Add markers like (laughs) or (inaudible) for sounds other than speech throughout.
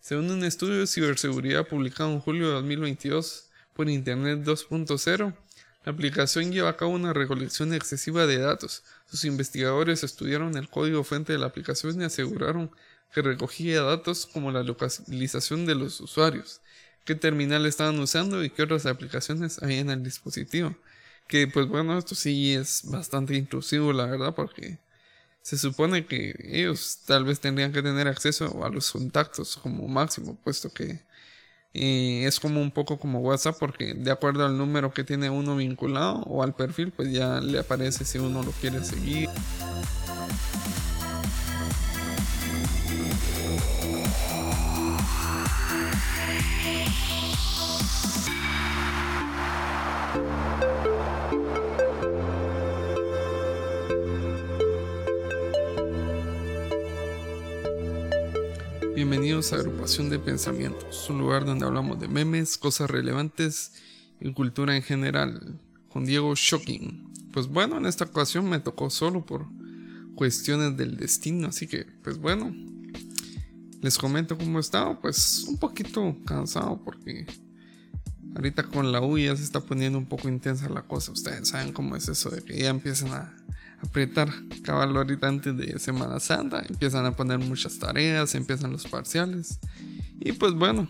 Según un estudio de ciberseguridad publicado en julio de 2022 por Internet 2.0, la aplicación lleva a cabo una recolección excesiva de datos. Sus investigadores estudiaron el código fuente de la aplicación y aseguraron que recogía datos como la localización de los usuarios, qué terminal estaban usando y qué otras aplicaciones había en el dispositivo. Que pues bueno, esto sí es bastante intrusivo, la verdad, porque se supone que ellos tal vez tendrían que tener acceso a los contactos como máximo, puesto que eh, es como un poco como WhatsApp, porque de acuerdo al número que tiene uno vinculado o al perfil, pues ya le aparece si uno lo quiere seguir. Bienvenidos a Agrupación de Pensamientos, un lugar donde hablamos de memes, cosas relevantes y cultura en general, con Diego Shocking. Pues bueno, en esta ocasión me tocó solo por cuestiones del destino, así que pues bueno, les comento cómo he estado, pues un poquito cansado porque ahorita con la U ya se está poniendo un poco intensa la cosa, ustedes saben cómo es eso de que ya empiezan a apretar caballo ahorita antes de Semana Santa. Empiezan a poner muchas tareas, empiezan los parciales. Y pues bueno,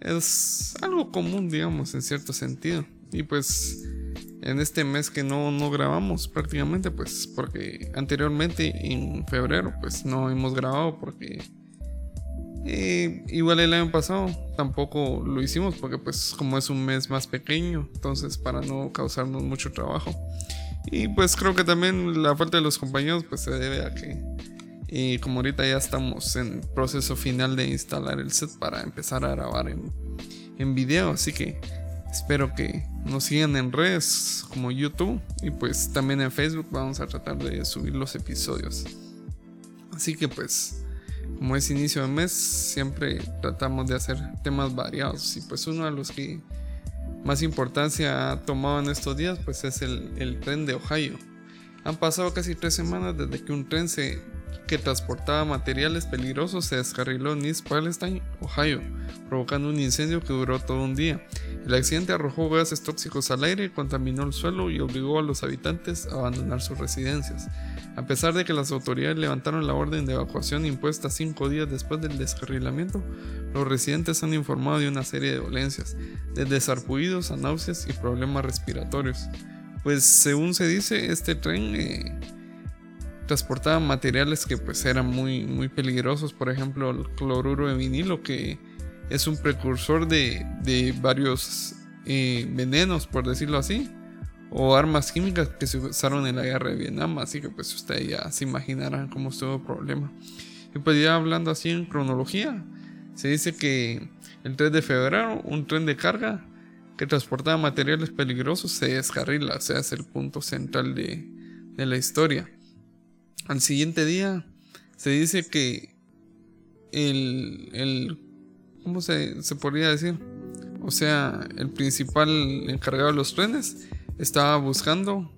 es algo común, digamos, en cierto sentido. Y pues en este mes que no, no grabamos prácticamente, pues porque anteriormente en febrero, pues no hemos grabado porque eh, igual el año pasado tampoco lo hicimos porque pues como es un mes más pequeño, entonces para no causarnos mucho trabajo. Y pues creo que también la falta de los compañeros pues se debe a que y como ahorita ya estamos en proceso final de instalar el set para empezar a grabar en, en video, así que espero que nos sigan en redes como YouTube y pues también en Facebook vamos a tratar de subir los episodios. Así que pues como es inicio de mes siempre tratamos de hacer temas variados y pues uno de los que más importancia ha tomado en estos días pues es el, tren de Ohio. Han pasado casi tres semanas desde que un tren se, que transportaba materiales peligrosos se descarriló en East Palestine, Ohio, provocando un incendio que duró todo un día. El accidente arrojó gases tóxicos al aire, contaminó el suelo y obligó a los habitantes a abandonar sus residencias. A pesar de que las autoridades levantaron la orden de evacuación impuesta cinco días después del descarrilamiento, los residentes han informado de una serie de dolencias, desde sarpullidos a náuseas y problemas respiratorios. Pues según se dice, este tren eh, transportaba materiales que pues eran muy, muy peligrosos, por ejemplo el cloruro de vinilo que es un precursor de, varios eh, venenos, por decirlo así, o armas químicas que se usaron en la guerra de Vietnam, así que pues ustedes ya se imaginarán cómo estuvo el problema. Y pues ya hablando así en cronología, se dice que el 3 de febrero un tren de carga que transportaba materiales peligrosos se descarrila, o sea, es el punto central de, la historia. Al siguiente día se dice que el, el ¿cómo se, se podría decir? O sea, el principal encargado de los trenes estaba buscando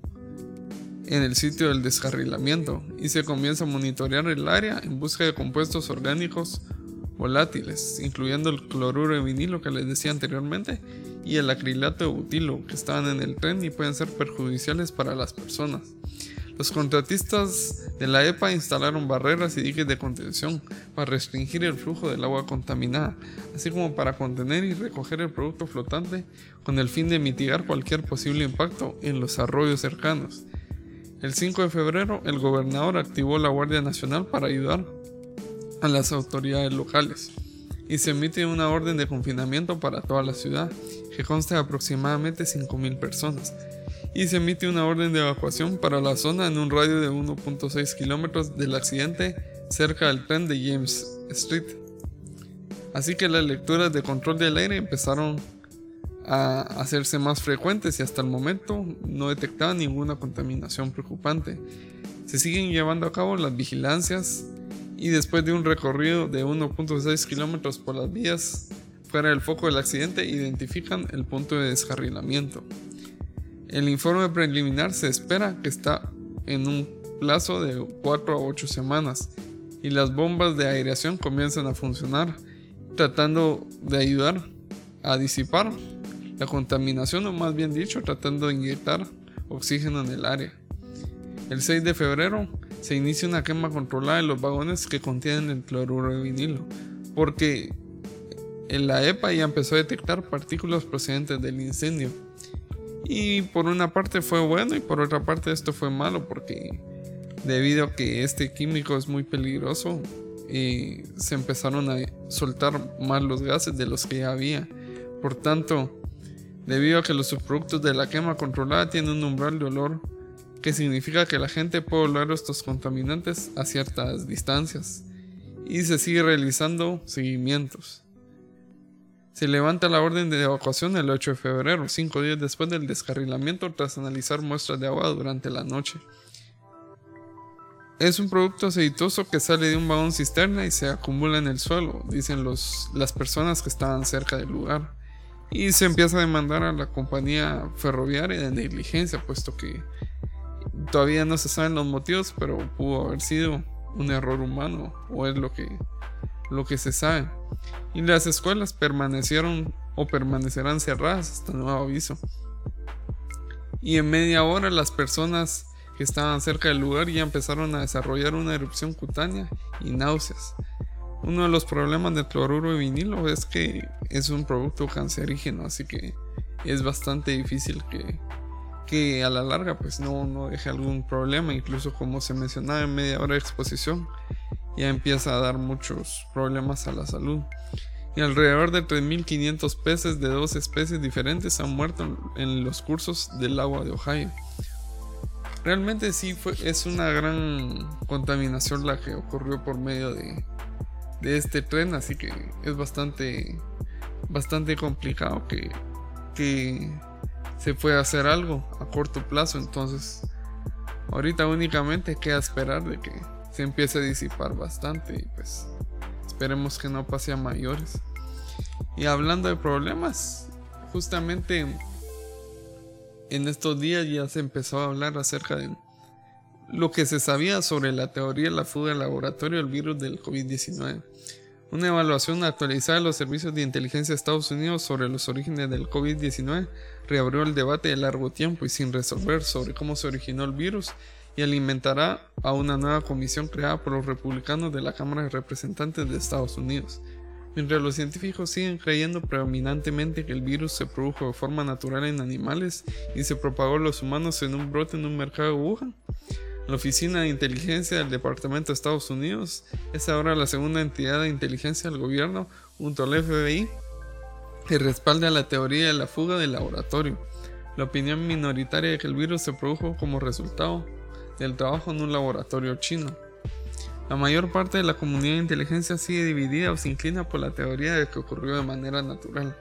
en el sitio del descarrilamiento y se comienza a monitorear el área en busca de compuestos orgánicos volátiles, incluyendo el cloruro de vinilo que les decía anteriormente y el acrilato de butilo que estaban en el tren y pueden ser perjudiciales para las personas. Los contratistas de la EPA instalaron barreras y diques de contención para restringir el flujo del agua contaminada, así como para contener y recoger el producto flotante con el fin de mitigar cualquier posible impacto en los arroyos cercanos. El 5 de febrero, el gobernador activó la Guardia Nacional para ayudar a las autoridades locales y se emite una orden de confinamiento para toda la ciudad que consta de aproximadamente 5.000 personas y se emite una orden de evacuación para la zona en un radio de 1.6 kilómetros del accidente cerca del tren de James Street. Así que las lecturas de control del aire empezaron a hacerse más frecuentes y hasta el momento no detectaban ninguna contaminación preocupante. Se siguen llevando a cabo las vigilancias y después de un recorrido de 1.6 kilómetros por las vías fuera del foco del accidente identifican el punto de descarrilamiento. El informe preliminar se espera que está en un plazo de 4 a 8 semanas y las bombas de aireación comienzan a funcionar tratando de ayudar a disipar la contaminación, o más bien dicho, tratando de inyectar oxígeno en el área. El 6 de febrero se inicia una quema controlada de los vagones que contienen el cloruro de vinilo, porque en la EPA ya empezó a detectar partículas procedentes del incendio. Y por una parte fue bueno y por otra parte esto fue malo porque debido a que este químico es muy peligroso, eh, se empezaron a soltar más los gases de los que ya había. Por tanto, debido a que los subproductos de la quema controlada tienen un umbral de olor que significa que la gente puede oler estos contaminantes a ciertas distancias y se sigue realizando seguimientos. Se levanta la orden de evacuación el 8 de febrero, cinco días después del descarrilamiento tras analizar muestras de agua durante la noche. Es un producto aceitoso que sale de un vagón cisterna y se acumula en el suelo, dicen los, las personas que estaban cerca del lugar. Y se empieza a demandar a la compañía ferroviaria de negligencia, puesto que todavía no se saben los motivos, pero pudo haber sido un error humano o es lo que, lo que se sabe. Y las escuelas permanecieron o permanecerán cerradas hasta nuevo aviso. Y en media hora las personas que estaban cerca del lugar ya empezaron a desarrollar una erupción cutánea y náuseas. Uno de los problemas del cloruro de vinilo es que es un producto cancerígeno, así que es bastante difícil que, que a la larga pues no, no deje algún problema, incluso como se mencionaba en media hora de exposición, ya empieza a dar muchos problemas a la salud. Y alrededor de 3.500 peces de dos especies diferentes han muerto en los cursos del agua de Ohio. Realmente sí fue, es una gran contaminación la que ocurrió por medio de, de este tren, así que es bastante, bastante complicado que, que se puede hacer algo a corto plazo. Entonces, ahorita únicamente queda esperar de que se empiece a disipar bastante y pues esperemos que no pase a mayores. Y hablando de problemas, justamente en estos días ya se empezó a hablar acerca de lo que se sabía sobre la teoría de la fuga del laboratorio del virus del COVID-19. Una evaluación actualizada de los servicios de inteligencia de Estados Unidos sobre los orígenes del COVID-19 reabrió el debate de largo tiempo y sin resolver sobre cómo se originó el virus y alimentará a una nueva comisión creada por los republicanos de la Cámara de Representantes de Estados Unidos. Mientras los científicos siguen creyendo predominantemente que el virus se produjo de forma natural en animales y se propagó a los humanos en un brote en un mercado de Wuhan, la Oficina de Inteligencia del Departamento de Estados Unidos es ahora la segunda entidad de inteligencia del gobierno junto al FBI que respalda la teoría de la fuga del laboratorio. La opinión minoritaria de que el virus se produjo como resultado del trabajo en un laboratorio chino. La mayor parte de la comunidad de inteligencia sigue dividida o se inclina por la teoría de que ocurrió de manera natural,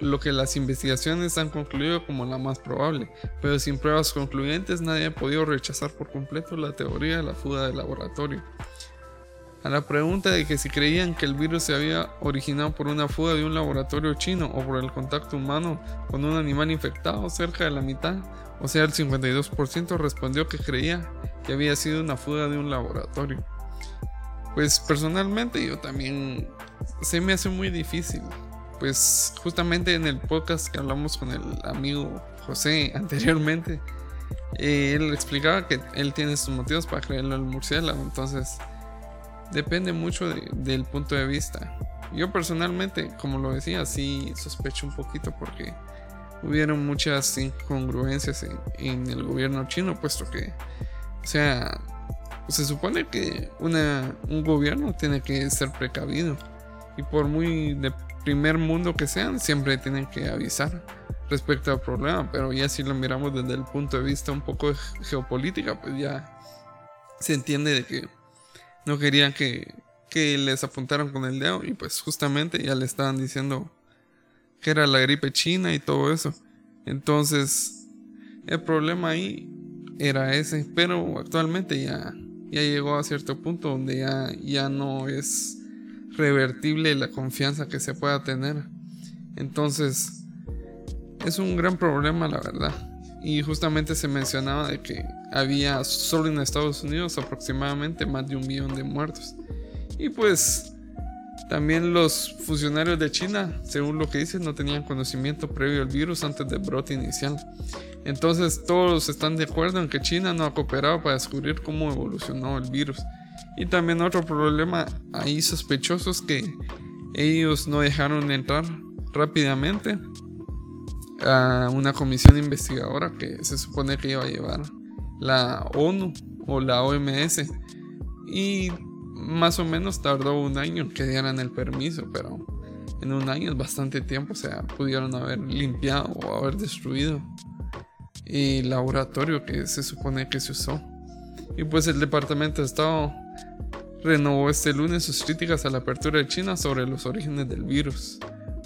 lo que las investigaciones han concluido como la más probable, pero sin pruebas concluyentes nadie ha podido rechazar por completo la teoría de la fuga del laboratorio. A la pregunta de que si creían que el virus se había originado por una fuga de un laboratorio chino o por el contacto humano con un animal infectado, cerca de la mitad, o sea el 52% respondió que creía que había sido una fuga de un laboratorio. Pues personalmente yo también se me hace muy difícil pues justamente en el podcast que hablamos con el amigo José (laughs) anteriormente, eh, él explicaba que él tiene sus motivos para creerlo al murciélago, entonces depende mucho del punto de vista. Yo personalmente, como lo decía, sí sospecho un poquito porque hubieron muchas incongruencias en, en el gobierno chino, puesto que, o sea, se supone que una, un gobierno tiene que ser precavido y por muy de primer mundo que sean, siempre tienen que avisar respecto al problema, pero ya si lo miramos desde el punto de vista un poco de geopolítica, pues ya se entiende de que no querían que, que les apuntaran con el dedo y pues justamente ya le estaban diciendo que era la gripe china y todo eso. Entonces, el problema ahí era ese, pero actualmente ya, ya llegó a cierto punto donde ya, ya no es revertible la confianza que se pueda tener. Entonces, es un gran problema, la verdad. Y justamente se mencionaba de que había solo en Estados Unidos aproximadamente más de un millón de muertos. Y pues También los funcionarios de China, según lo que dicen, no tenían conocimiento previo al virus antes del brote inicial. Entonces todos están de acuerdo en que China no ha cooperado para descubrir cómo evolucionó el virus. Y también otro problema ahí sospechoso es que ellos no dejaron entrar rápidamente a una comisión investigadora que se supone que iba a llevar la ONU o la OMS. Y más o menos tardó un año que dieran el permiso, pero en un año es bastante tiempo, o sea, pudieron haber limpiado o haber destruido el laboratorio que se supone que se usó. Y pues el Departamento de Estado renovó este lunes sus críticas a la apertura de China sobre los orígenes del virus,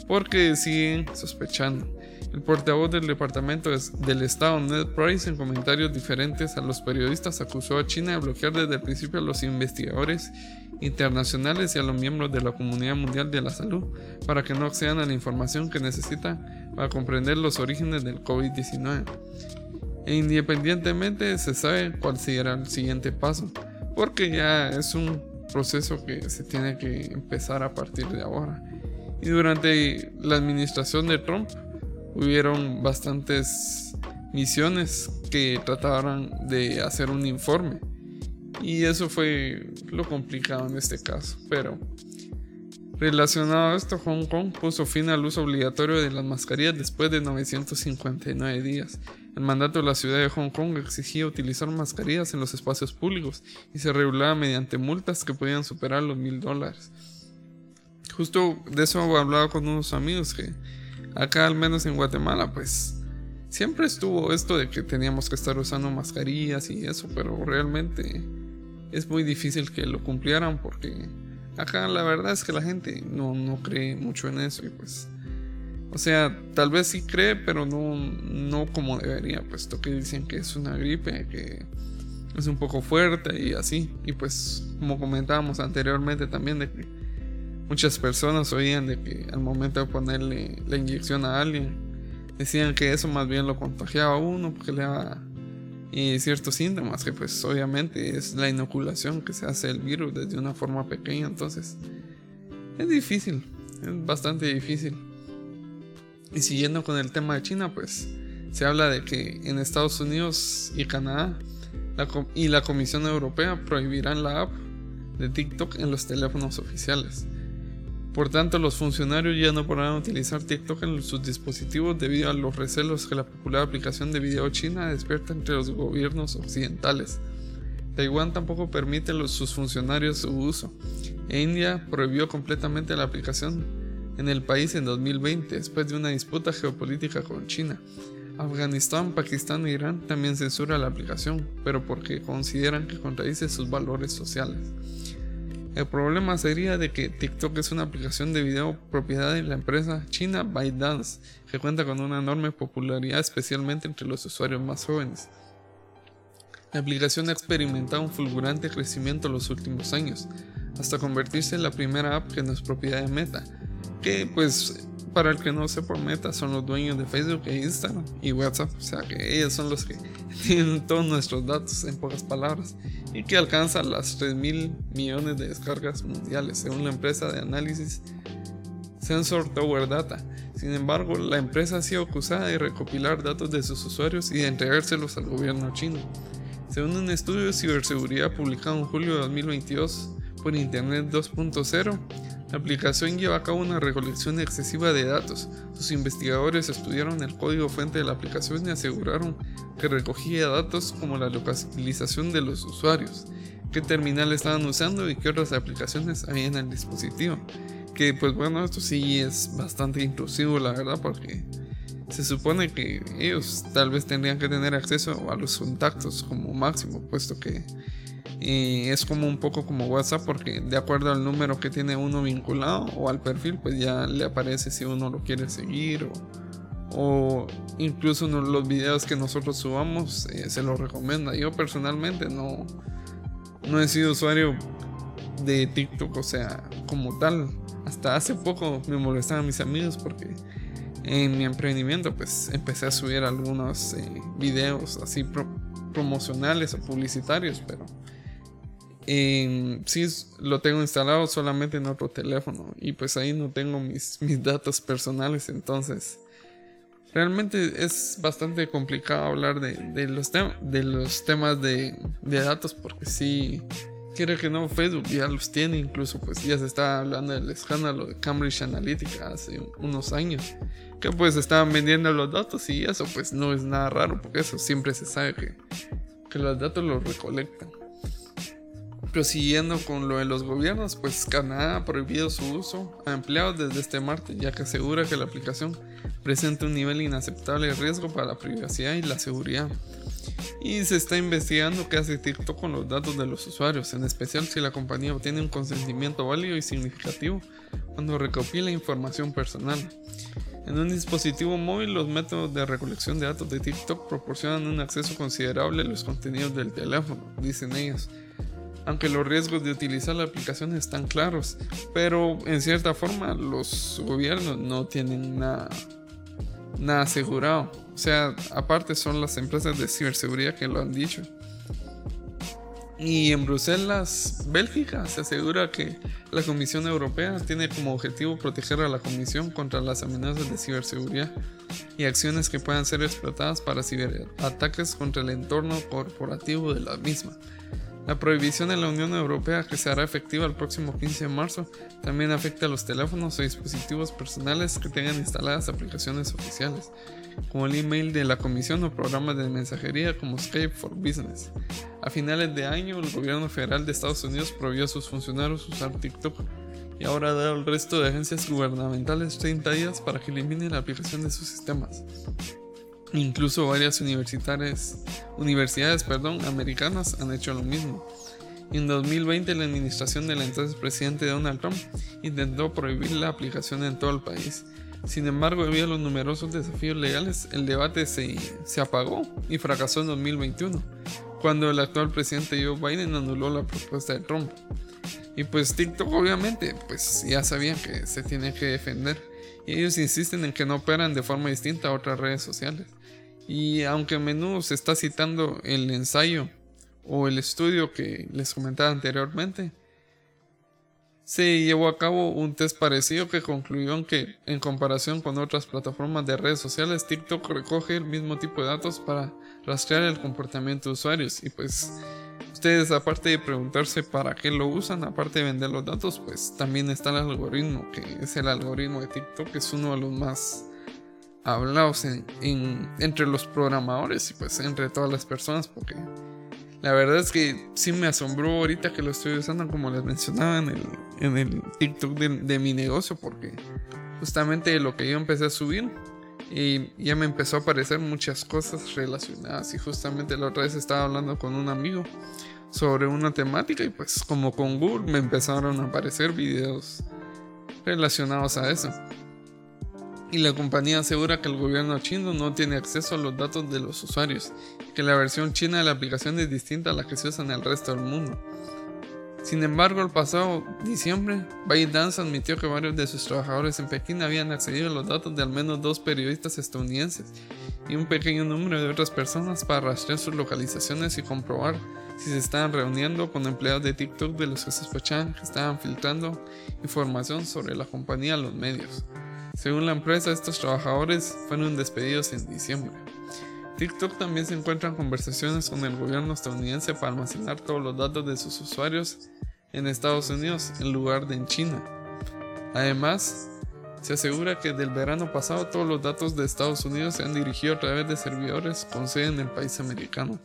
porque siguen sospechando. El portavoz del Departamento del Estado, Ned Price, en comentarios diferentes a los periodistas, acusó a China de bloquear desde el principio a los investigadores internacionales y a los miembros de la Comunidad Mundial de la Salud para que no accedan a la información que necesitan para comprender los orígenes del COVID-19. E independientemente se sabe cuál será el siguiente paso, porque ya es un proceso que se tiene que empezar a partir de ahora. Y durante la administración de Trump, hubieron bastantes misiones que trataron de hacer un informe. Y eso fue lo complicado en este caso. Pero relacionado a esto, Hong Kong puso fin al uso obligatorio de las mascarillas después de 959 días. El mandato de la ciudad de Hong Kong exigía utilizar mascarillas en los espacios públicos y se regulaba mediante multas que podían superar los mil dólares. Justo de eso hablado con unos amigos que Acá al menos en Guatemala pues siempre estuvo esto de que teníamos que estar usando mascarillas y eso, pero realmente es muy difícil que lo cumplieran porque acá la verdad es que la gente no, no cree mucho en eso y pues... O sea, tal vez sí cree, pero no, no como debería, puesto que dicen que es una gripe, que es un poco fuerte y así. Y pues, como comentábamos anteriormente también, de que Muchas personas oían de que al momento de ponerle la inyección a alguien, decían que eso más bien lo contagiaba a uno porque le daba ciertos síntomas, que pues obviamente es la inoculación que se hace el virus desde una forma pequeña, entonces es difícil, es bastante difícil. Y siguiendo con el tema de China, pues se habla de que en Estados Unidos y Canadá y la Comisión Europea prohibirán la app de TikTok en los teléfonos oficiales. Por tanto, los funcionarios ya no podrán utilizar TikTok en sus dispositivos debido a los recelos que la popular aplicación de video china despierta entre los gobiernos occidentales. Taiwán tampoco permite a sus funcionarios su uso. E India prohibió completamente la aplicación en el país en 2020 después de una disputa geopolítica con China. Afganistán, Pakistán e Irán también censura la aplicación, pero porque consideran que contradice sus valores sociales. El problema sería de que TikTok es una aplicación de video propiedad de la empresa china ByteDance, que cuenta con una enorme popularidad especialmente entre los usuarios más jóvenes. La aplicación ha experimentado un fulgurante crecimiento en los últimos años, hasta convertirse en la primera app que no es propiedad de Meta, que pues para el que no sepa Meta son los dueños de Facebook e Instagram y WhatsApp, o sea que ellos son los que (laughs) tienen todos nuestros datos en pocas palabras y que alcanza las 3 mil millones de descargas mundiales, según la empresa de análisis Sensor Tower Data. Sin embargo, la empresa ha sido acusada de recopilar datos de sus usuarios y de entregárselos al gobierno chino. Según un estudio de ciberseguridad publicado en julio de 2022 por Internet 2.0, la aplicación lleva a cabo una recolección excesiva de datos. Sus investigadores estudiaron el código fuente de la aplicación y aseguraron que recogía datos como la localización de los usuarios, qué terminal estaban usando y qué otras aplicaciones había en el dispositivo. Que pues bueno, esto sí es bastante intrusivo la verdad porque se supone que ellos tal vez tendrían que tener acceso a los contactos como máximo, puesto que es como un poco como WhatsApp porque de acuerdo al número que tiene uno vinculado o al perfil pues ya le aparece si uno lo quiere seguir o, incluso los videos que nosotros subamos eh, se los recomienda. Yo personalmente no no he sido usuario de TikTok o sea como tal. Hasta hace poco me molestaban mis amigos porque en mi emprendimiento pues empecé a subir algunos eh, videos así promocionales o publicitarios pero sí lo tengo instalado solamente en otro teléfono. Y pues ahí no tengo mis, mis datos personales. Entonces realmente es bastante complicado hablar de, los, de los temas de, de, datos. Porque si quiere que no Facebook ya los tiene. Incluso pues ya se está hablando del escándalo de Cambridge Analytica hace unos años. Que pues estaban vendiendo los datos. Y eso pues no es nada raro. Porque eso siempre se sabe que, que los datos los recolectan Prosiguiendo con lo de los gobiernos, pues Canadá ha prohibido su uso a empleados desde este martes, ya que asegura que la aplicación presenta un nivel inaceptable de riesgo para la privacidad y la seguridad. Y se está investigando qué hace TikTok con los datos de los usuarios, en especial si la compañía obtiene un consentimiento válido y significativo cuando recopila información personal. En un dispositivo móvil, los métodos de recolección de datos de TikTok proporcionan un acceso considerable a los contenidos del teléfono, dicen ellos aunque los riesgos de utilizar la aplicación están claros, pero en cierta forma los gobiernos no tienen nada, nada asegurado. O sea, aparte son las empresas de ciberseguridad que lo han dicho. Y en Bruselas, Bélgica, se asegura que la Comisión Europea tiene como objetivo proteger a la Comisión contra las amenazas de ciberseguridad y acciones que puedan ser explotadas para ciberataques contra el entorno corporativo de la misma. La prohibición en la Unión Europea, que se hará efectiva el próximo 15 de marzo, también afecta a los teléfonos o dispositivos personales que tengan instaladas aplicaciones oficiales, como el email de la Comisión o programas de mensajería como Skype for Business. A finales de año, el gobierno federal de Estados Unidos prohibió a sus funcionarios usar TikTok y ahora ha dado al resto de agencias gubernamentales 30 días para que eliminen la aplicación de sus sistemas. Incluso varias universidades, universidades perdón, americanas han hecho lo mismo. En 2020 la administración del entonces presidente Donald Trump intentó prohibir la aplicación en todo el país. Sin embargo, debido a los numerosos desafíos legales, el debate se, se apagó y fracasó en 2021, cuando el actual presidente Joe Biden anuló la propuesta de Trump. Y pues TikTok obviamente, pues ya sabían que se tiene que defender ellos insisten en que no operan de forma distinta a otras redes sociales. Y aunque a menudo se está citando el ensayo o el estudio que les comentaba anteriormente, se llevó a cabo un test parecido que concluyó que en comparación con otras plataformas de redes sociales, TikTok recoge el mismo tipo de datos para rastrear el comportamiento de usuarios y pues Ustedes, aparte de preguntarse para qué lo usan, aparte de vender los datos, pues también está el algoritmo, que es el algoritmo de TikTok, que es uno de los más hablados entre los programadores y pues entre todas las personas, porque la verdad es que sí me asombró ahorita que lo estoy usando, como les mencionaba en el, en el TikTok de, de mi negocio, porque justamente lo que yo empecé a subir y ya me empezó a aparecer muchas cosas relacionadas y justamente la otra vez estaba hablando con un amigo sobre una temática y pues como con Google me empezaron a aparecer videos relacionados a eso. Y la compañía asegura que el gobierno chino no tiene acceso a los datos de los usuarios, que la versión china de la aplicación es distinta a la que se usa en el resto del mundo. Sin embargo, el pasado diciembre, ByteDance admitió que varios de sus trabajadores en Pekín habían accedido a los datos de al menos dos periodistas estadounidenses y un pequeño número de otras personas para rastrear sus localizaciones y comprobar si se estaban reuniendo con empleados de TikTok de los que sospechaban que estaban filtrando información sobre la compañía a los medios. Según la empresa, estos trabajadores fueron despedidos en diciembre. TikTok también se encuentra en conversaciones con el gobierno estadounidense para almacenar todos los datos de sus usuarios en Estados Unidos en lugar de en China. Además, se asegura que del verano pasado todos los datos de Estados Unidos se han dirigido a través de servidores con sede en el país americano.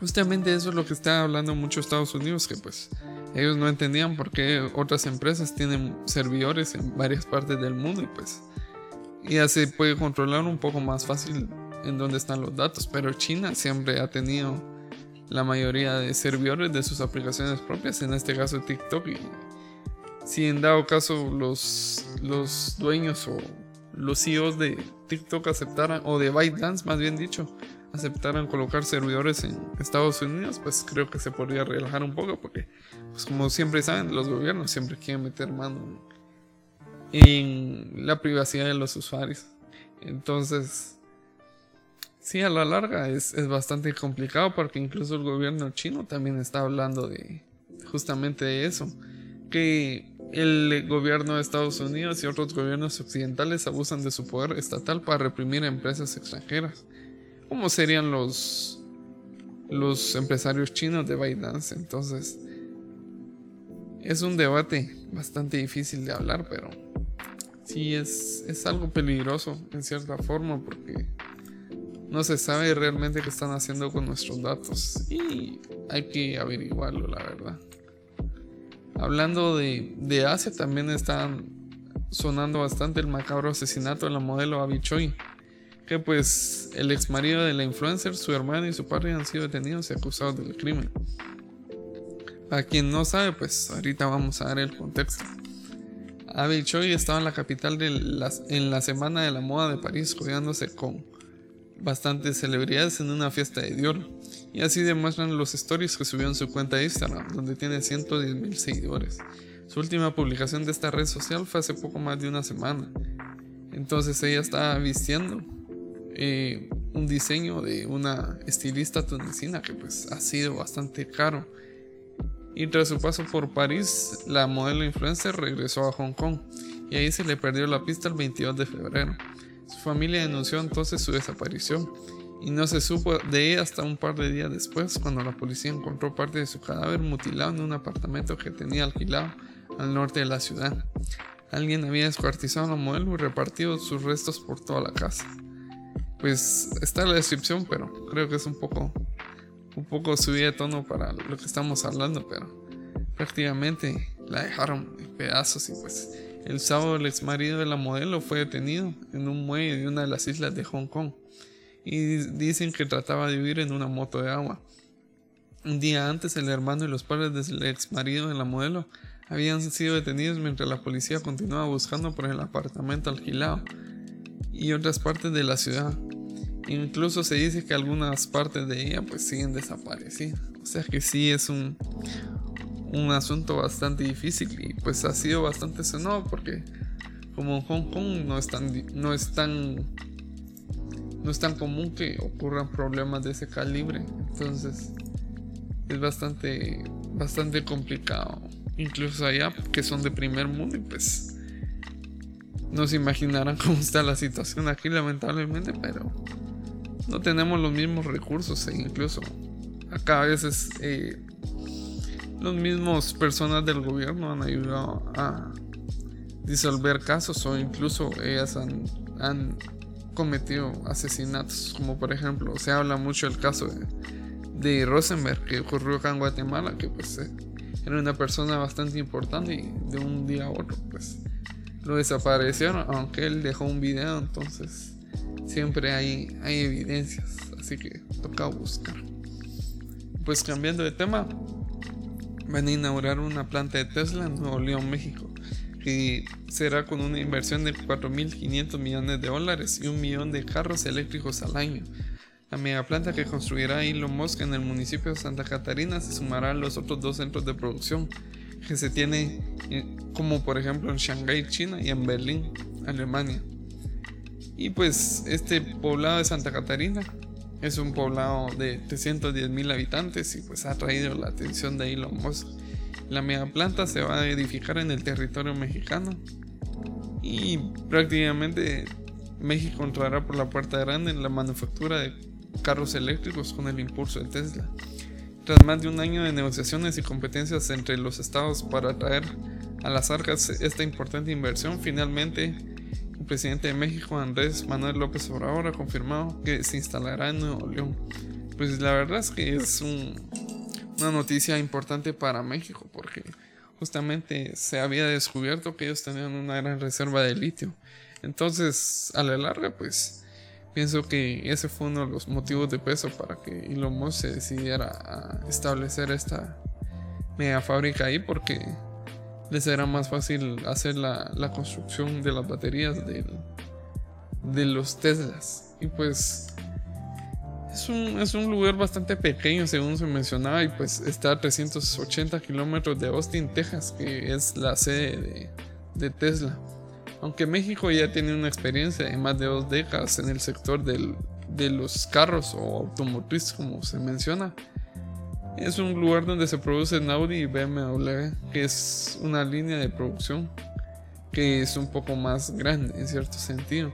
Justamente eso es lo que está hablando mucho Estados Unidos, que pues ellos no entendían por qué otras empresas tienen servidores en varias partes del mundo y pues ya se puede controlar un poco más fácil en dónde están los datos, pero China siempre ha tenido la mayoría de servidores de sus aplicaciones propias, en este caso TikTok. Si en dado caso los, los dueños o los CEOs de TikTok aceptaran, o de ByteDance más bien dicho, aceptaran colocar servidores en Estados Unidos, pues creo que se podría relajar un poco, porque, pues como siempre saben, los gobiernos siempre quieren meter mano en la privacidad de los usuarios. Entonces, Sí, a la larga es, es bastante complicado porque incluso el gobierno chino también está hablando de justamente de eso. Que el gobierno de Estados Unidos y otros gobiernos occidentales abusan de su poder estatal para reprimir a empresas extranjeras. ¿Cómo serían los, los empresarios chinos de ByteDance? Entonces, es un debate bastante difícil de hablar, pero sí es, es algo peligroso en cierta forma porque no se sabe realmente qué están haciendo con nuestros datos y hay que averiguarlo, la verdad. Hablando de, Asia, también están sonando bastante el macabro asesinato de la modelo Abby Choi. Que pues el ex marido de la influencer, su hermano y su padre han sido detenidos y acusados del crimen. Para quien no sabe, pues ahorita vamos a dar el contexto. Abby Choi estaba en la capital de en la Semana de la Moda de París, rodeándose con bastantes celebridades en una fiesta de Dior. Y así demuestran los stories que subió en su cuenta de Instagram, donde tiene 110 mil seguidores. Su última publicación de esta red social fue hace poco más de una semana. Entonces ella estaba vistiendo eh, un diseño de una estilista tunecina que pues ha sido bastante caro. Y tras su paso por París, la modelo influencer regresó a Hong Kong y ahí se le perdió la pista el 22 de febrero. Su familia denunció entonces su desaparición y no se supo de ella hasta un par de días después cuando la policía encontró parte de su cadáver mutilado en un apartamento que tenía alquilado al norte de la ciudad. Alguien había descuartizado la modelo y repartido sus restos por toda la casa. Pues está la descripción, pero creo que es un poco un poco subida de tono para lo que estamos hablando, pero prácticamente la dejaron en pedazos y pues el sábado el ex marido de la modelo fue detenido en un muelle de una de las islas de Hong Kong y dicen que trataba de huir en una moto de agua. Un día antes el hermano y los padres del ex marido de la modelo habían sido detenidos mientras la policía continuaba buscando por el apartamento alquilado y otras partes de la ciudad. Incluso se dice que algunas partes de ella pues siguen desaparecidas. O sea que sí es un, un asunto bastante difícil y pues ha sido bastante sonado porque como en Hong Kong no es tan no es tan no es tan común que ocurran problemas de ese calibre. Entonces es bastante bastante complicado. Incluso allá que son de primer mundo y pues no se imaginarán (laughs) cómo está la situación aquí lamentablemente pero no tenemos los mismos recursos e incluso acá a veces eh, los mismos personas del gobierno han ayudado a disolver casos o incluso ellas han, cometido asesinatos, como por ejemplo se habla mucho del caso de, Rosenberg que ocurrió acá en Guatemala, que pues eh, era una persona bastante importante y de un día a otro pues lo desaparecieron, aunque él dejó un video, entonces siempre hay, hay evidencias, así que toca buscar. Pues cambiando de tema, van a inaugurar una planta de Tesla en Nuevo León, México, que será con una inversión de 4.500 millones de dólares y un millón de carros eléctricos al año. La megaplanta que construirá Elon Musk en el municipio de Santa Catarina se sumará a los otros dos centros de producción que se tienen, eh, como por ejemplo en Shanghái, China y en Berlín, Alemania. Y pues este poblado de Santa Catarina es un poblado de 310 mil habitantes y pues ha traído la atención de Elon Musk. La mega planta se va a edificar en el territorio mexicano y prácticamente México entrará por la puerta grande en la manufactura de carros eléctricos con el impulso de Tesla. Tras más de un año de negociaciones y competencias entre los estados para atraer a las arcas esta importante inversión, finalmente presidente de México, Andrés Manuel López Obrador, ha confirmado que se instalará en Nuevo León. Pues la verdad es que es una noticia importante para México porque justamente se había descubierto que ellos tenían una gran reserva de litio. Entonces, a la larga, pues pienso que ese fue uno de los motivos de peso para que Elon Musk se decidiera a establecer esta mega fábrica ahí porque les será más fácil hacer la, construcción de las baterías de los Teslas. Y pues es un, es un, lugar bastante pequeño según se mencionaba y pues está a 380 kilómetros de Austin, Texas, que es la sede de, de, Tesla. Aunque México ya tiene una experiencia de más de dos décadas en el sector del de los carros o automotriz como se menciona. Es un lugar donde se producen Audi y BMW, que es una línea de producción que es un poco más grande en cierto sentido.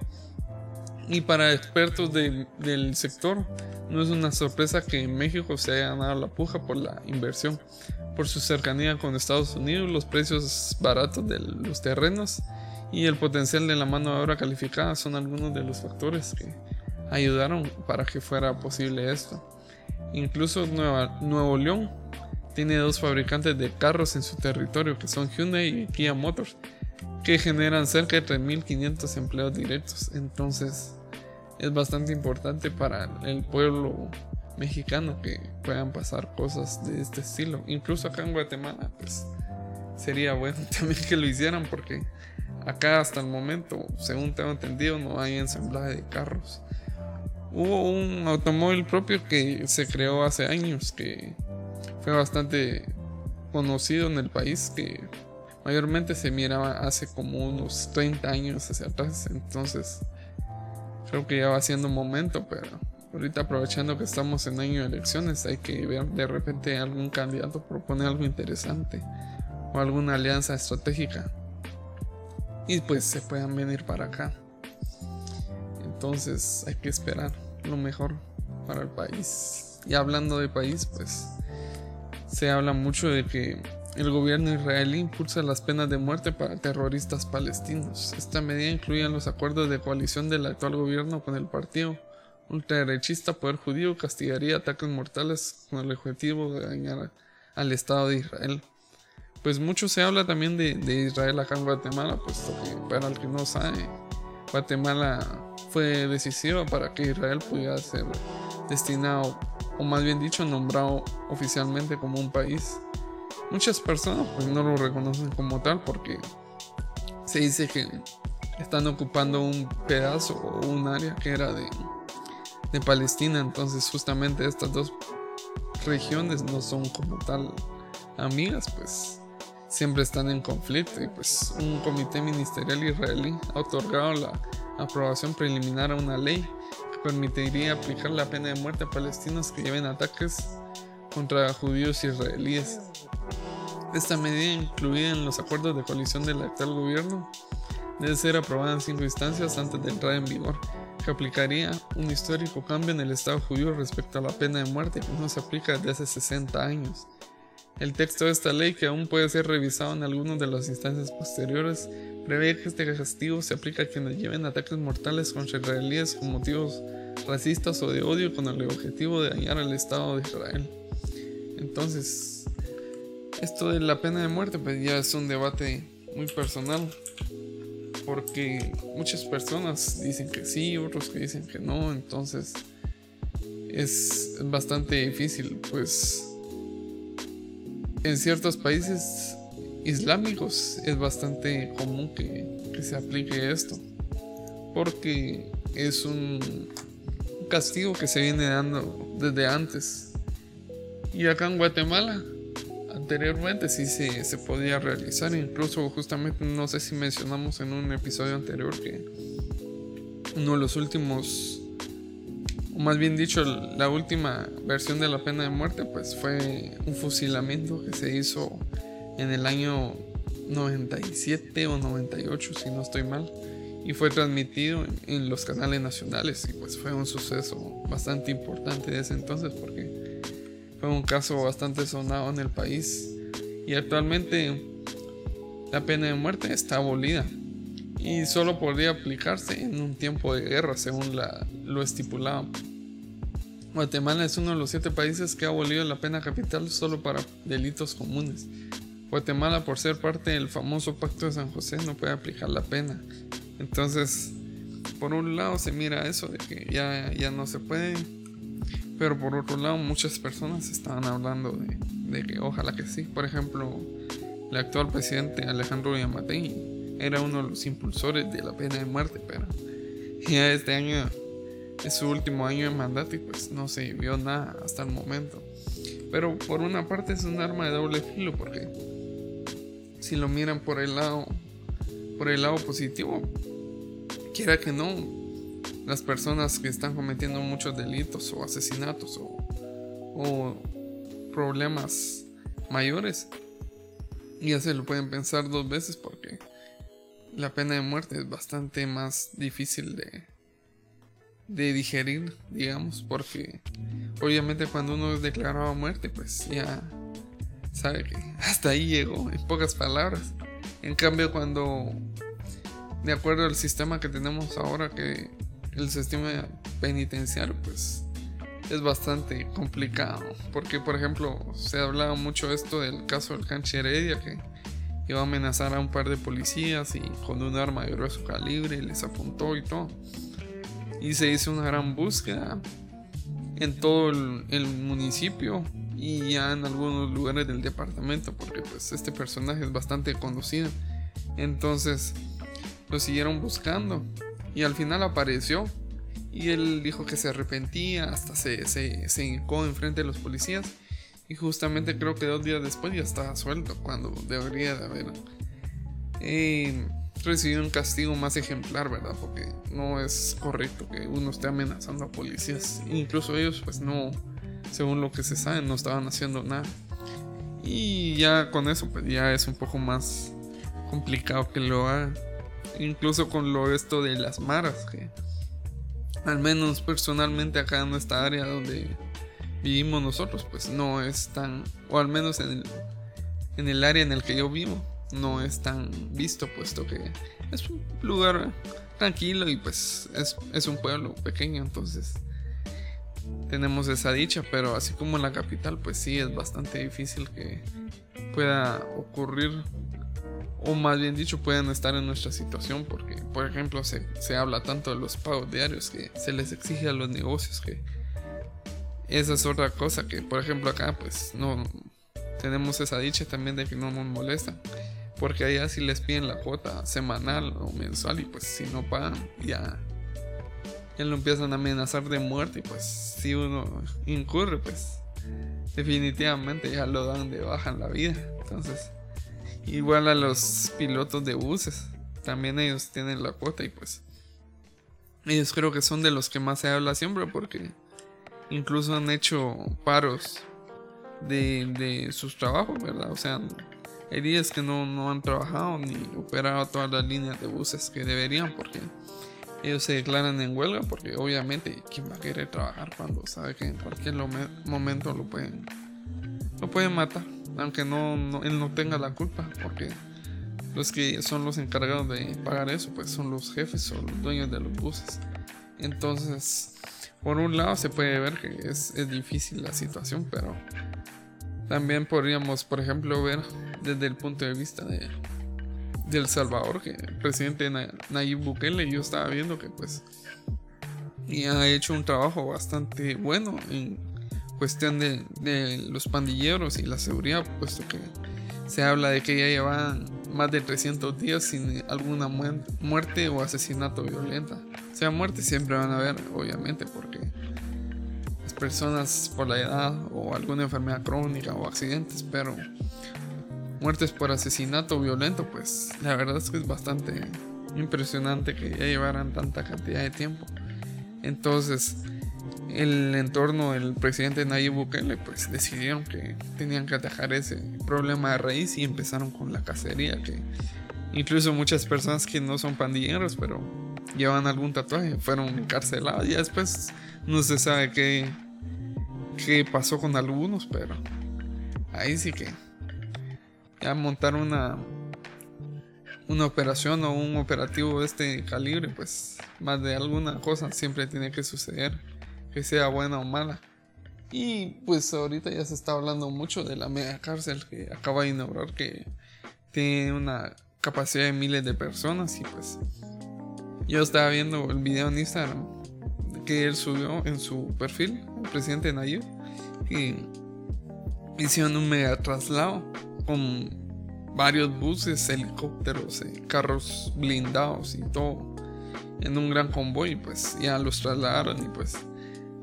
Y para expertos del sector, no es una sorpresa que en México se haya ganado la puja por la inversión, por su cercanía con Estados Unidos, los precios baratos de los terrenos y el potencial de la mano de obra calificada son algunos de los factores que ayudaron para que fuera posible esto. Incluso Nuevo León tiene dos fabricantes de carros en su territorio que son Hyundai y Kia Motors que generan cerca de 3.500 empleos directos. Entonces es bastante importante para el pueblo mexicano que puedan pasar cosas de este estilo. Incluso acá en Guatemala, pues sería bueno (laughs) también que lo hicieran porque acá hasta el momento, según tengo entendido, no hay ensamblaje de carros. Hubo un automóvil propio que se creó hace años que fue bastante conocido en el país que mayormente se miraba hace como unos 30 años hacia atrás. Entonces, creo que ya va siendo un momento, pero ahorita aprovechando que estamos en año de elecciones, hay que ver de repente algún candidato propone algo interesante o alguna alianza estratégica y pues se puedan venir para acá. Entonces hay que esperar lo mejor para el país. Y hablando de país, pues se habla mucho de que el gobierno israelí impulsa las penas de muerte para terroristas palestinos. Esta medida incluye los acuerdos de coalición del actual gobierno con el partido ultraderechista Poder Judío castigaría ataques mortales con el objetivo de dañar al Estado de Israel. Pues mucho se habla también de, Israel acá en Guatemala, puesto que para el que no sabe, Guatemala fue decisiva para que Israel pudiera ser destinado, o más bien dicho, nombrado oficialmente como un país Muchas personas pues, no lo reconocen como tal porque se dice que están ocupando un pedazo o un área que era de, de Palestina. Entonces justamente estas dos regiones no son como tal amigas, pues siempre están en conflicto y pues un comité ministerial israelí ha otorgado la aprobación preliminar a una ley que permitiría aplicar la pena de muerte a palestinos que lleven ataques contra judíos israelíes. Esta medida, incluida en los acuerdos de coalición del actual gobierno, debe ser aprobada en cinco instancias antes de entrar en vigor, que aplicaría un histórico cambio en el Estado judío respecto a la pena de muerte que no se aplica desde hace 60 años. El texto de esta ley, que aún puede ser revisado en algunas de las instancias posteriores, prevé que este castigo se aplica a quienes lleven ataques mortales contra israelíes con motivos racistas o de odio con el objetivo de dañar al Estado de Israel. Entonces, esto de la pena de muerte pues ya es un debate muy personal porque muchas personas dicen que sí, otros que dicen que no, entonces es bastante difícil pues en ciertos países islámicos es bastante común que, que se aplique esto porque es un castigo que se viene dando desde antes y acá en Guatemala, anteriormente sí se, se podía realizar. Incluso justamente, no sé si mencionamos en un episodio anterior que uno de los últimos, o más bien dicho, la última versión de la pena de muerte, pues fue un fusilamiento que se hizo en el año 97 o 98, si no estoy mal. Y fue transmitido en los canales nacionales y pues fue un suceso bastante importante de ese entonces porque fue un caso bastante sonado en el país y actualmente la pena de muerte está abolida y solo podría aplicarse en un tiempo de guerra según la, lo estipulado. Guatemala es uno de los siete países que ha abolido la pena capital solo para delitos comunes. Guatemala, por ser parte del famoso Pacto de San José, no puede aplicar la pena. Entonces, por un lado se mira eso de que ya, ya no se puede pero por otro lado, muchas personas estaban hablando de, que ojalá que sí. Por ejemplo, el actual presidente Alejandro Yamatei era uno de los impulsores de la pena de muerte, pero ya este año es su último año de mandato y pues no se vio nada hasta el momento. Pero por una parte es un arma de doble filo porque si lo miran por el lado por el lado positivo, quiera que no, las personas que están cometiendo muchos delitos o asesinatos o, o problemas mayores ya se lo pueden pensar dos veces porque la pena de muerte es bastante más difícil de, de digerir, digamos, porque obviamente cuando uno es declarado a muerte, pues ya sabe que (laughs) hasta ahí llegó, en pocas palabras. En cambio, cuando, de acuerdo al sistema que tenemos ahora, que el sistema penitenciario, pues es bastante complicado. Porque, por ejemplo, se hablaba mucho esto del caso del Canche Heredia, que iba a amenazar a un par de policías y con un arma de grueso calibre les apuntó y todo. Y se hizo una gran búsqueda en todo el, municipio y ya en algunos lugares del departamento, porque pues este personaje es bastante conocido. Entonces lo siguieron buscando y al final apareció y él dijo que se arrepentía, hasta se, se, se hincó enfrente de los policías. Y justamente creo que dos días después ya estaba suelto, cuando debería de haber eh, recibido un castigo más ejemplar, ¿verdad? Porque no es correcto que uno esté amenazando a policías. Incluso ellos, pues no, según lo que se sabe, no estaban haciendo nada. Y ya con eso, pues ya es un poco más complicado que lo haga. Incluso con lo esto de las maras, que al menos personalmente acá en esta área donde vivimos nosotros, pues no es tan, o al menos en el, en el área en el que yo vivo, no es tan visto, puesto que es un lugar tranquilo y pues es, es un pueblo pequeño, entonces tenemos esa dicha, pero así como en la capital, pues sí es bastante difícil que pueda ocurrir o más bien dicho pueden estar en nuestra situación porque por ejemplo se, se, habla tanto de los pagos diarios que se les exige a los negocios que esa es otra cosa que por ejemplo acá pues no tenemos esa dicha también de que no nos molestan porque allá si les piden la cuota semanal o mensual y pues si no pagan ya ya lo empiezan a amenazar de muerte y pues si uno incurre pues definitivamente ya lo dan de baja en la vida entonces Igual a los pilotos de buses. También ellos tienen la cuota y pues. Ellos creo que son de los que más se habla siempre porque incluso han hecho paros de, sus trabajos, ¿verdad? O sea, hay días que no, no han trabajado ni operado todas las líneas de buses que deberían porque ellos se declaran en huelga porque obviamente quién va a querer trabajar cuando sabe que en cualquier momento lo pueden lo pueden matar aunque no, él no tenga la culpa, porque los que son los encargados de pagar eso, pues son los jefes o los dueños de los buses. Entonces, por un lado se puede ver que es, difícil la situación, pero también podríamos, por ejemplo, ver desde el punto de vista de, El Salvador, que el presidente Nayib Bukele, yo estaba viendo que pues ha hecho un trabajo bastante bueno en cuestión de, los pandilleros y la seguridad, puesto que se habla de que ya llevan más de 300 días sin alguna muerte o asesinato violenta. O sea, muerte siempre van a haber, obviamente, porque las personas por la edad o alguna enfermedad crónica o accidentes, pero muertes por asesinato violento, pues la verdad es que es bastante impresionante que ya llevaran tanta cantidad de tiempo. Entonces, el entorno del presidente Nayib Bukele pues decidieron que tenían que atajar ese problema de raíz y empezaron con la cacería que incluso muchas personas que no son pandilleros pero llevan algún tatuaje fueron encarcelados y después no se sabe qué, qué pasó con algunos pero ahí sí que ya montar una una operación o un operativo de este calibre pues más de alguna cosa siempre tiene que suceder que sea buena o mala. Y pues ahorita ya se está hablando mucho de la mega cárcel que acaba de inaugurar que tiene una capacidad de miles de personas y pues yo estaba viendo el video en Instagram que él subió en su perfil, el presidente Nayib, y hicieron un mega traslado con varios buses, helicópteros, eh, carros blindados y todo en un gran convoy, pues ya los trasladaron y pues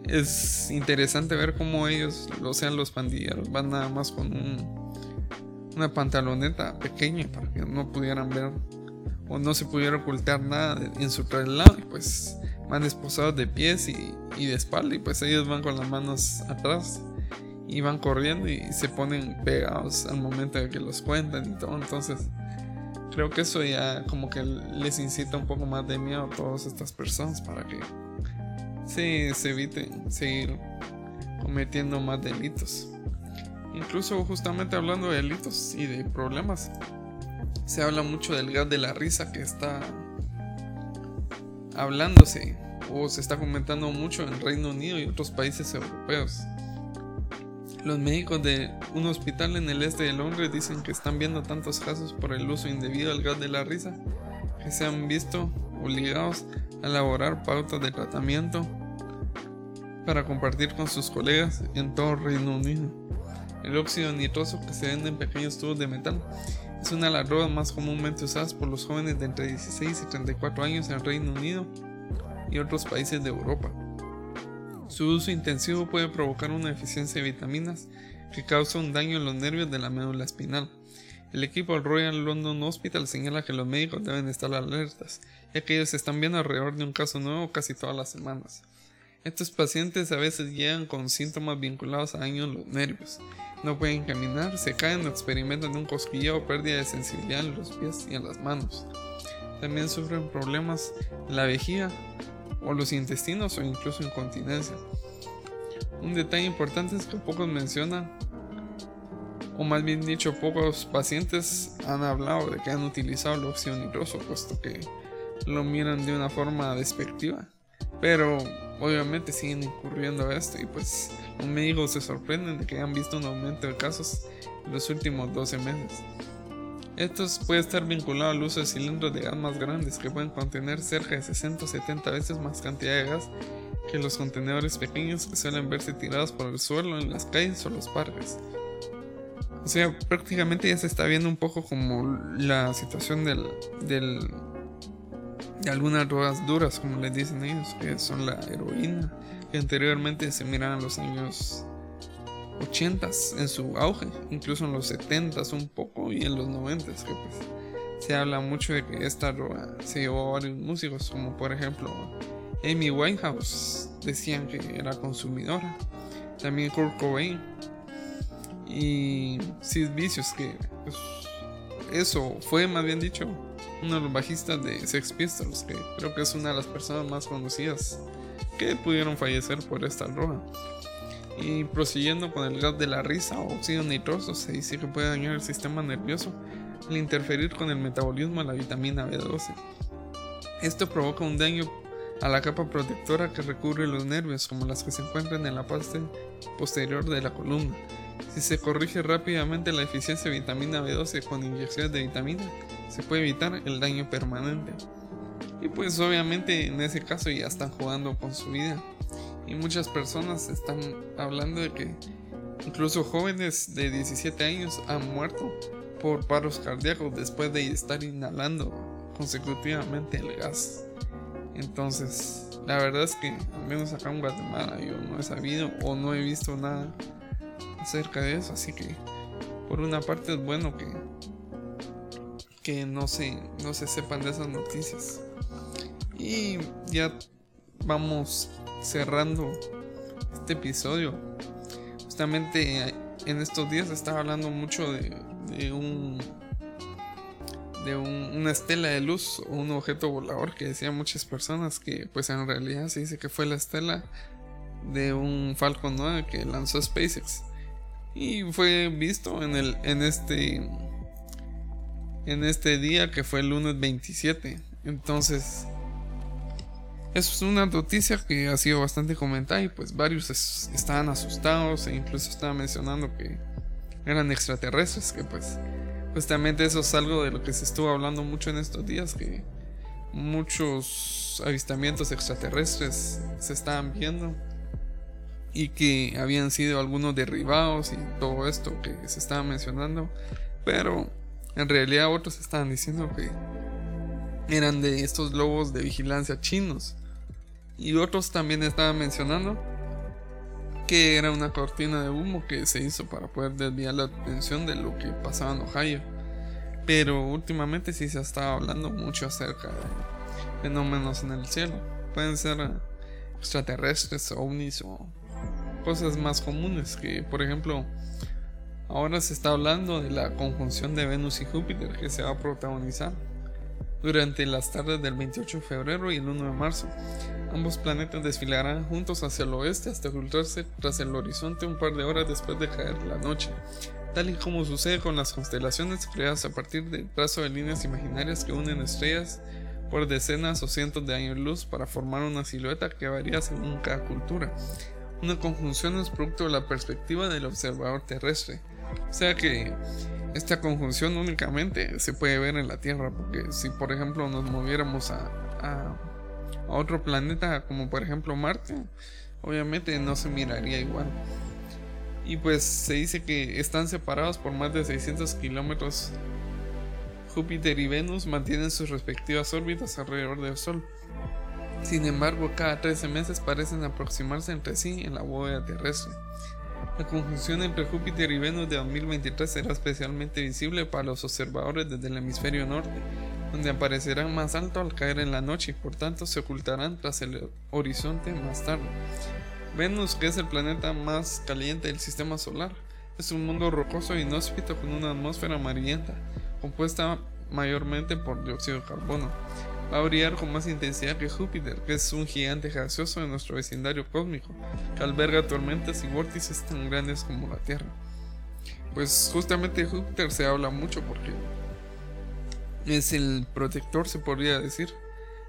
es interesante ver cómo ellos, lo sean los pandilleros, van nada más con un, una pantaloneta pequeña para que no pudieran ver o no se pudiera ocultar nada en su traslado y pues van esposados de pies y, y, de espalda y pues ellos van con las manos atrás y van corriendo y se ponen pegados al momento de que los cuentan y todo. Entonces creo que eso ya como que les incita un poco más de miedo a todas estas personas para que sí, se eviten seguir cometiendo más delitos incluso justamente hablando de delitos y de problemas se habla mucho del gas de la risa que está hablándose o se está comentando mucho en Reino Unido y otros países europeos. Los médicos de un hospital en el este de Londres dicen que están viendo tantos casos por el uso indebido del gas de la risa que se han visto obligados a elaborar pautas de tratamiento para compartir con sus colegas en todo Reino Unido. El óxido nitroso que se vende en pequeños tubos de metal es una de las drogas más comúnmente usadas por los jóvenes de entre 16 y 34 años en el Reino Unido y otros países de Europa. Su uso intensivo puede provocar una deficiencia de vitaminas que causa un daño en los nervios de la médula espinal. El equipo del Royal London Hospital señala que los médicos deben estar alertas, ya que ellos están viendo alrededor de un caso nuevo casi todas las semanas. Estos pacientes a veces llegan con síntomas vinculados a daño en los nervios, no pueden caminar, se caen o experimentan un cosquilleo o pérdida de sensibilidad en los pies y en las manos. También sufren problemas en la vejiga o los intestinos o incluso incontinencia. Un detalle importante es que pocos mencionan, o más bien dicho, pocos pacientes han hablado de que han utilizado el óxido nitroso, puesto que lo miran de una forma despectiva. Pero obviamente siguen incurriendo a esto y pues los médicos se sorprenden de que hayan visto un aumento de casos en los últimos 12 meses. Esto puede estar vinculado al uso de cilindros de gas más grandes que pueden contener cerca de 60 o 70 veces más cantidad de gas que los contenedores pequeños que suelen verse tirados por el suelo en las calles o los parques. O sea, prácticamente ya se está viendo un poco como la situación del, del de algunas drogas duras, como les dicen ellos, que son la heroína, que anteriormente se miran en los años 80 en su auge, incluso en los 70 un poco y en los 90 que pues se habla mucho de que esta droga se llevó a varios músicos, como por ejemplo Amy Winehouse, decían que era consumidora, también Kurt Cobain y Sid Vicious, que pues, eso fue más bien dicho uno de los bajistas de Sex Pistols, que creo que es una de las personas más conocidas que pudieron fallecer por esta droga. Y prosiguiendo con el gas de la risa o óxido nitroso, se dice que puede dañar el sistema nervioso al interferir con el metabolismo de la vitamina B12. Esto provoca un daño a la capa protectora que recubre los nervios, como las que se encuentran en la parte posterior de la columna. Si se corrige rápidamente la deficiencia de vitamina B12 con inyecciones de vitamina, se puede evitar el daño permanente. Y pues obviamente en ese caso ya están jugando con su vida. Y muchas personas están hablando de que incluso jóvenes de 17 años han muerto por paros cardíacos después de estar inhalando consecutivamente el gas. Entonces, la verdad es que al menos acá en Guatemala yo no he sabido o no he visto nada acerca de eso. Así que por una parte es bueno que que no se, no se sepan de esas noticias. Y ya vamos cerrando este episodio. Justamente en estos días estaba hablando mucho de, de un de una estela de luz o un objeto volador que decían muchas personas que pues en realidad se dice que fue la estela de un Falcon 9 que lanzó SpaceX y fue visto en el en este en este día que fue el lunes 27. Entonces, es una noticia que ha sido bastante comentada y pues varios estaban asustados e incluso estaban mencionando que eran extraterrestres, que pues justamente eso es algo de lo que se estuvo hablando mucho en estos días, que muchos avistamientos extraterrestres se estaban viendo y que habían sido algunos derribados y todo esto que se estaba mencionando, pero en realidad otros estaban diciendo que eran de estos globos de vigilancia chinos. Y otros también estaban mencionando que era una cortina de humo que se hizo para poder desviar la atención de lo que pasaba en Ohio. Pero últimamente sí se ha estado hablando mucho acerca de fenómenos en el cielo. Pueden ser extraterrestres, ovnis o cosas más comunes que, por ejemplo, ahora se está hablando de la conjunción de Venus y Júpiter que se va a protagonizar durante las tardes del 28 de febrero y el 1 de marzo. Ambos planetas desfilarán juntos hacia el oeste hasta ocultarse tras el horizonte un par de horas después de caer la noche, tal y como sucede con las constelaciones creadas a partir del trazo de líneas imaginarias que unen estrellas por decenas o cientos de años luz para formar una silueta que varía según cada cultura. Una conjunción es producto de la perspectiva del observador terrestre, o sea que esta conjunción únicamente se puede ver en la Tierra, porque si por ejemplo nos moviéramos a, otro planeta como por ejemplo Marte, obviamente no se miraría igual. Y pues se dice que están separados por más de 600 kilómetros. Júpiter y Venus mantienen sus respectivas órbitas alrededor del Sol. Sin embargo, cada 13 meses parecen aproximarse entre sí en la bóveda terrestre. La conjunción entre Júpiter y Venus de 2023 será especialmente visible para los observadores desde el hemisferio norte, donde aparecerán más alto al caer en la noche y por tanto se ocultarán tras el horizonte más tarde. Venus, que es el planeta más caliente del sistema solar, es un mundo rocoso e inhóspito con una atmósfera amarillenta, compuesta mayormente por dióxido de carbono va a brillar con más intensidad que Júpiter, que es un gigante gaseoso de nuestro vecindario cósmico, que alberga tormentas y vórtices tan grandes como la Tierra. Pues justamente Júpiter se habla mucho porque es el protector, se podría decir,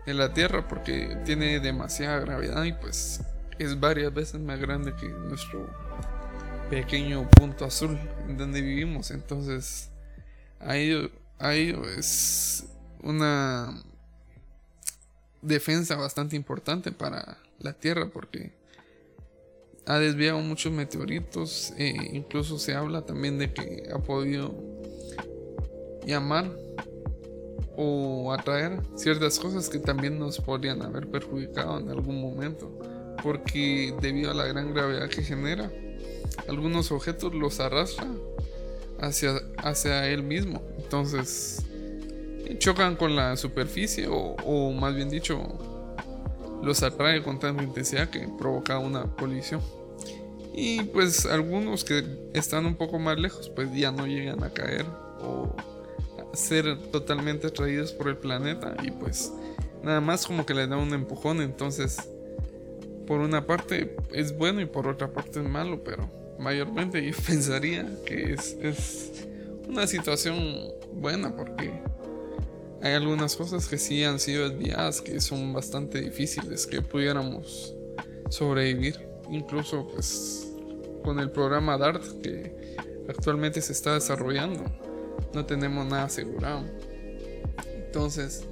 de la Tierra, porque tiene demasiada gravedad y pues es varias veces más grande que nuestro pequeño punto azul en donde vivimos. Entonces, ahí, ahí es una defensa bastante importante para la Tierra porque ha desviado muchos meteoritos e incluso se habla también de que ha podido llamar o atraer ciertas cosas que también nos podrían haber perjudicado en algún momento porque debido a la gran gravedad que genera algunos objetos los arrastra hacia, hacia él mismo. Entonces chocan con la superficie o, más bien dicho los atrae con tanta intensidad que provoca una colisión. Y pues algunos que están un poco más lejos pues ya no llegan a caer o a ser totalmente atraídos por el planeta y pues nada más como que le da un empujón entonces por una parte es bueno y por otra parte es malo pero mayormente yo (laughs) pensaría que es, es una situación buena porque hay algunas cosas que sí han sido desviadas que son bastante difíciles que pudiéramos sobrevivir. Incluso pues con el programa DART que actualmente se está desarrollando no tenemos nada asegurado. Entonces,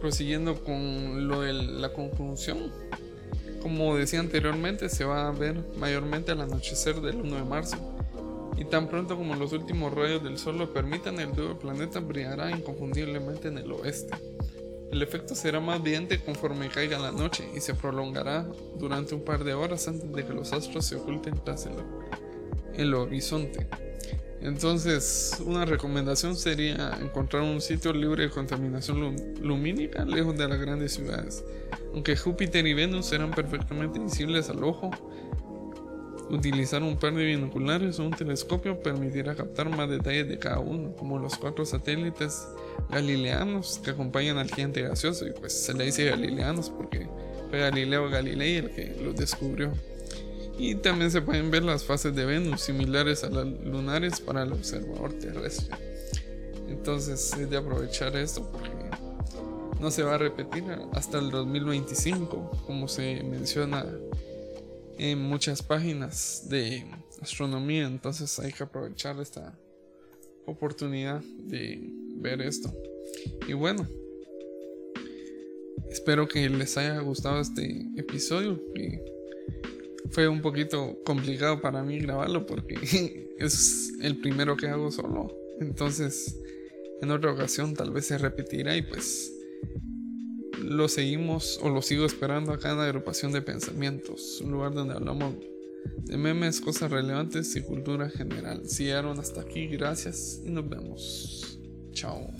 prosiguiendo con lo de la conjunción, como decía anteriormente, se va a ver mayormente al anochecer del 1 de marzo y tan pronto como los últimos rayos del Sol lo permitan, el nuevo planeta brillará inconfundiblemente en el oeste. El efecto será más evidente conforme caiga la noche y se prolongará durante un par de horas antes de que los astros se oculten tras el, horizonte. Entonces, una recomendación sería encontrar un sitio libre de contaminación lumínica lejos de las grandes ciudades. Aunque Júpiter y Venus serán perfectamente visibles al ojo, Utilizar un par de binoculares o un telescopio permitirá captar más detalles de cada uno, como los cuatro satélites galileanos que acompañan al gigante gaseoso, y pues se le dice galileanos porque fue Galileo Galilei el que los descubrió. Y también se pueden ver las fases de Venus similares a las lunares para el observador terrestre. Entonces es de aprovechar esto porque no se va a repetir hasta el 2025, como se menciona en muchas páginas de astronomía, entonces hay que aprovechar esta oportunidad de ver esto. Y bueno, espero que les haya gustado este episodio. Y fue un poquito complicado para mí grabarlo porque (laughs) es el primero que hago solo. Entonces, en otra ocasión tal vez se repetirá y pues lo seguimos o lo sigo esperando acá en la agrupación de pensamientos, un lugar donde hablamos de memes, cosas relevantes y cultura general. Si llegaron hasta aquí, gracias y nos vemos. Chao.